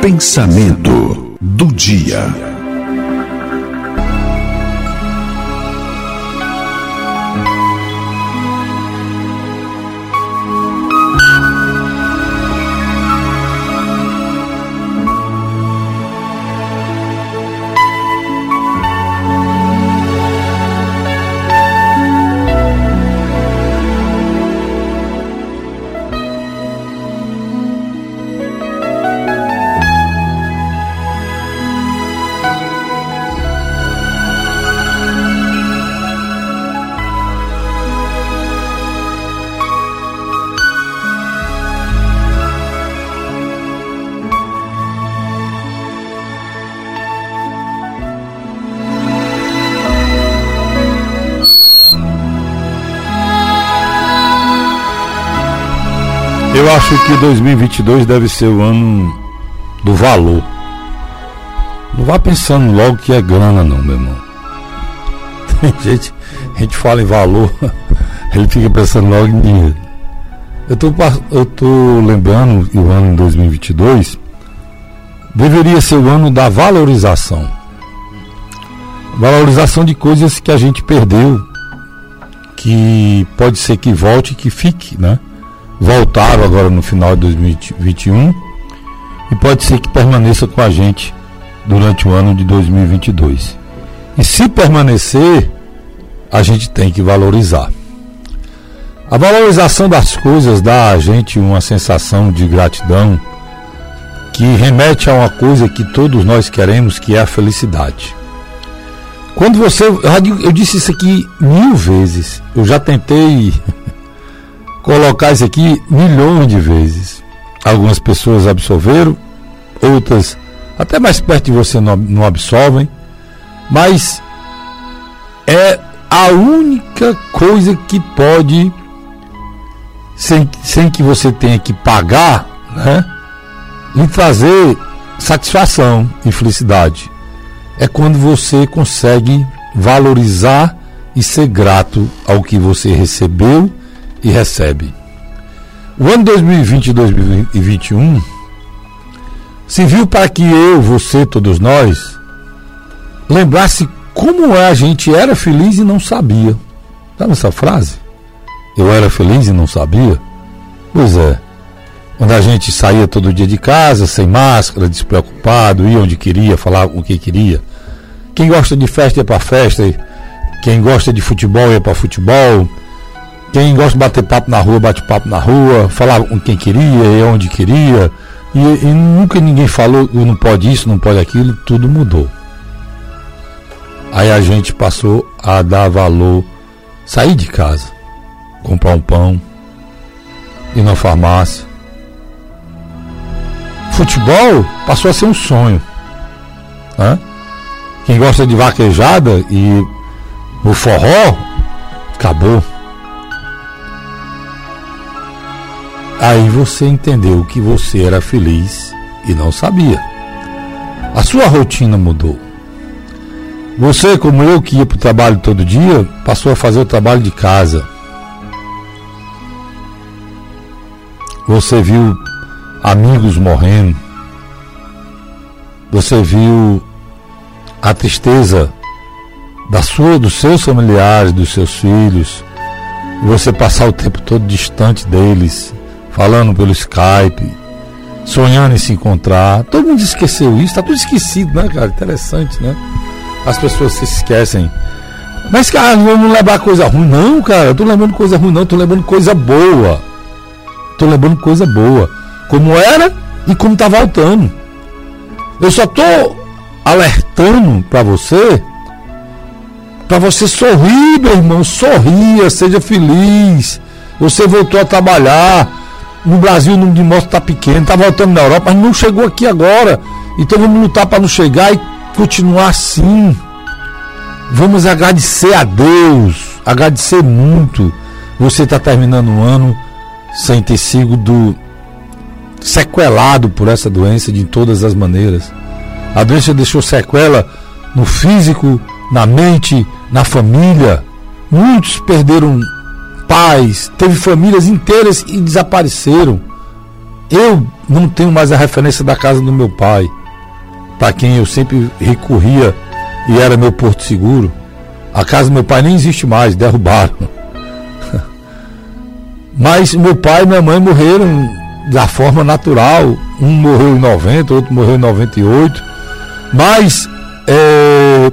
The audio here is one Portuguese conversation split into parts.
Pensamento do dia. Eu acho que 2022 deve ser o ano do valor. Não vá pensando logo que é grana, não, meu irmão. Tem gente, a gente fala em valor, ele fica pensando logo em dinheiro. Eu tô, eu tô lembrando que o ano de 2022 deveria ser o ano da valorização. Valorização de coisas que a gente perdeu, que pode ser que volte, que fique, né? voltaram agora no final de 2021 e pode ser que permaneça com a gente durante o ano de 2022. E se permanecer, a gente tem que valorizar. A valorização das coisas dá a gente uma sensação de gratidão que remete a uma coisa que todos nós queremos, que é a felicidade. Quando você. Eu disse isso aqui mil vezes. Eu já tentei colocar isso aqui milhões de vezes. Algumas pessoas absolveram, outras até mais perto de você não, absolvem, mas é a única coisa que pode, sem, sem que você tenha que pagar, né, lhe trazer satisfação e felicidade. É quando você consegue valorizar e ser grato ao que você recebeu e recebe. O ano 2020 e 2021 se viu para que eu, você, todos nós, lembrasse como a gente era feliz e não sabia. Sabe essa frase? Eu era feliz e não sabia? Pois é. Quando a gente saía todo dia de casa, sem máscara, despreocupado, ia onde queria, falava o que queria. Quem gosta de festa ia para festa, quem gosta de futebol ia para futebol, quem gosta de bater papo na rua, bate papo na rua, falar com quem queria e onde queria. E, e nunca ninguém falou, não pode isso, não pode aquilo, tudo mudou. Aí a gente passou a dar valor, sair de casa, comprar um pão, ir na farmácia. Futebol passou a ser um sonho. Né? Quem gosta de vaquejada e o forró, acabou. Aí você entendeu que você era feliz e não sabia. A sua rotina mudou. Você, como eu, que ia para o trabalho todo dia, passou a fazer o trabalho de casa. Você viu amigos morrendo. Você viu a tristeza da sua, dos seus familiares, dos seus filhos. Você passar o tempo todo distante deles, falando pelo Skype, sonhando em se encontrar. Todo mundo esqueceu isso, tá tudo esquecido, né, cara? Interessante, né? As pessoas se esquecem. Mas, cara, não vamos lembrar coisa ruim, não, cara. Eu tô lembrando coisa ruim, não, tô lembrando coisa boa. Tô lembrando coisa boa. Como era e como tá voltando. Eu só tô alertando para você para você sorrir, meu irmão, sorria, seja feliz. Você voltou a trabalhar, no Brasil o número de mortos está pequeno, está voltando na Europa, mas não chegou aqui agora. Então vamos lutar para não chegar e continuar assim. Vamos agradecer a Deus, agradecer muito. Você está terminando um ano sem ter sido sequelado por essa doença de todas as maneiras. A doença deixou sequela no físico, na mente, na família. Muitos perderam pais, teve famílias inteiras e desapareceram. Eu não tenho mais a referência da casa do meu pai, para quem eu sempre recorria e era meu porto seguro. A casa do meu pai nem existe mais, derrubaram. Mas meu pai e minha mãe morreram da forma natural. Um morreu em 90, outro morreu em 98. Mas é,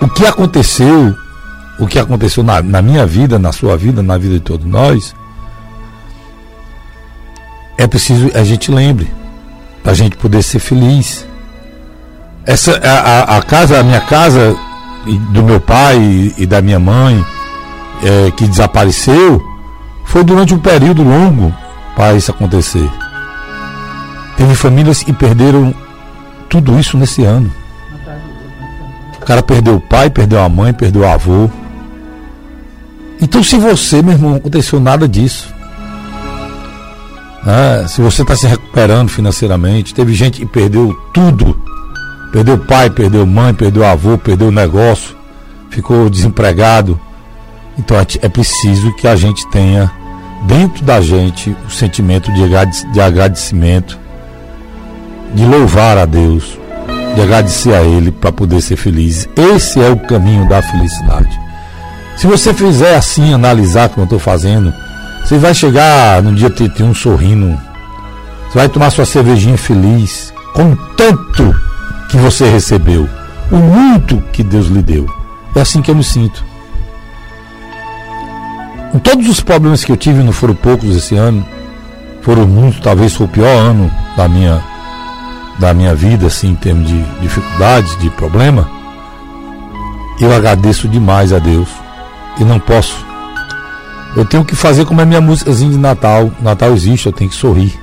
o que aconteceu, o que aconteceu na, na minha vida, na sua vida, na vida de todos nós, é preciso a gente lembre, para a gente poder ser feliz. Essa, a, a, casa, a minha casa, do meu pai e, e da minha mãe, é, que desapareceu, foi durante um período longo para isso acontecer. Teve famílias que perderam tudo isso nesse ano. O cara perdeu o pai, perdeu a mãe, perdeu o avô. Então, se você, meu irmão, não aconteceu nada disso, né? se você está se recuperando financeiramente, teve gente que perdeu tudo: perdeu pai, perdeu mãe, perdeu avô, perdeu o negócio, ficou desempregado. Então, é preciso que a gente tenha dentro da gente o sentimento de agradecimento, de louvar a Deus, de agradecer a Ele para poder ser feliz. Esse é o caminho da felicidade. Se você fizer assim, analisar como eu estou fazendo, você vai chegar no dia 31 sorrindo, você vai tomar sua cervejinha feliz, com tanto que você recebeu, o muito que Deus lhe deu. É assim que eu me sinto. Todos os problemas que eu tive não foram poucos esse ano, foram muitos, talvez foi o pior ano da minha, da minha vida, assim, em termos de dificuldades, de problema. Eu agradeço demais a Deus e não posso. Eu tenho que fazer como é minha músicazinha de Natal. Natal existe, eu tenho que sorrir.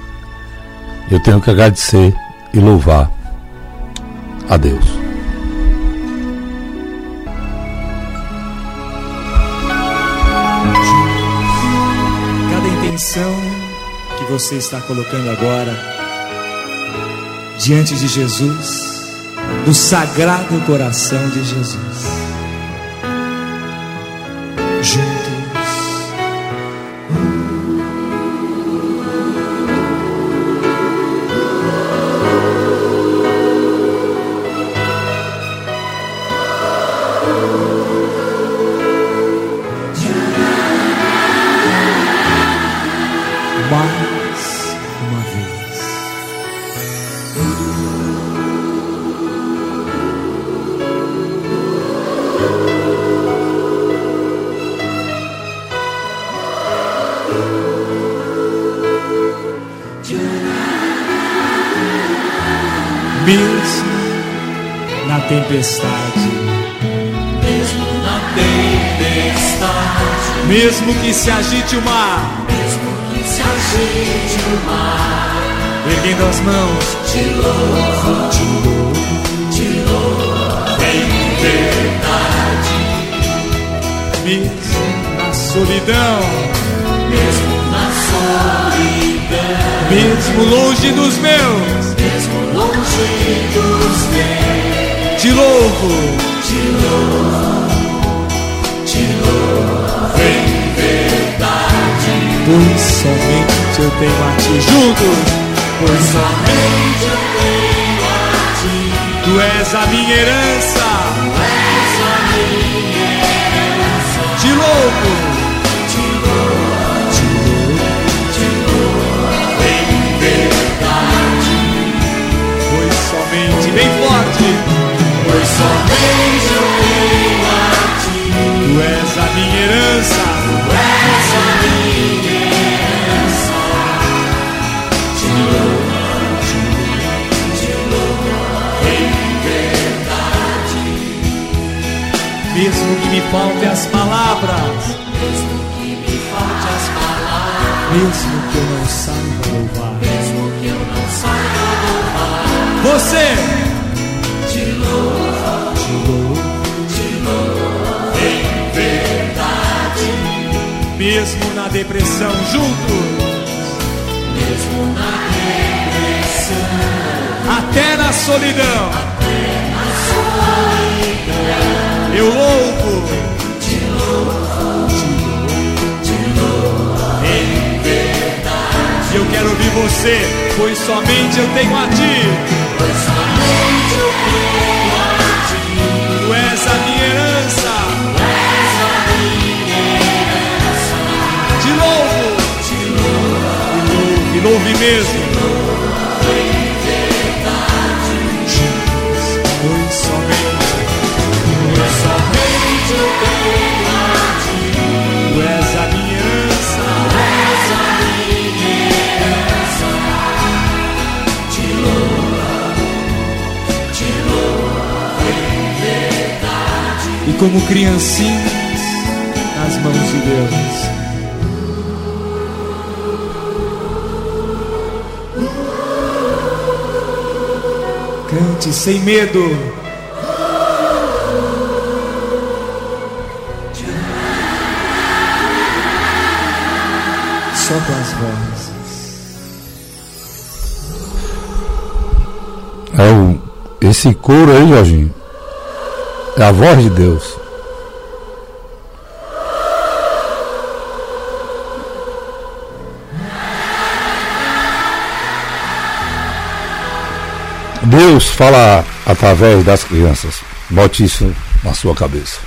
Eu tenho que agradecer e louvar a Deus. Que você está colocando agora diante de Jesus, do sagrado coração de Jesus. Tempestade. Mesmo na tempestade. Mesmo que se agite o mar. Mesmo que se agite o mar. Erguendo as mãos. Te louvo, te louvo, te louvo. Em verdade. Mesmo na solidão. Mesmo na solidão. Mesmo longe dos meus. Te louvo em verdade. Pois somente eu tenho a ti juntos, pois somente eu tenho a ti. Tu és a minha herança, tu és a minha herança. Te louvo, Tu és a minha herança, tu és a minha herança. Te louvo, te louvo, em verdade. Mesmo que me falte as palavras, mesmo que me falte as palavras, mesmo que eu não saiba louvar, mesmo que eu não saiba louvar, você louvo, te louvo em verdade. Mesmo na depressão juntos, mesmo na depressão, até na solidão, até na solidão, eu louvo, te louvo, te louvo em verdade. quero ouvir você, pois somente eu tenho a ti. Pois somente eu tenho louve mesmo. Pois somente, Pois somente eu tenho a ti. tu és a minha herança. És a minha herança. Te te em verdade. E como criancinhas nas mãos de Deus. Sem medo. Só com as vozes. É o, esse coro aí, Jorginho, é a voz de Deus. Deus fala através das crianças. Bote isso na sua cabeça.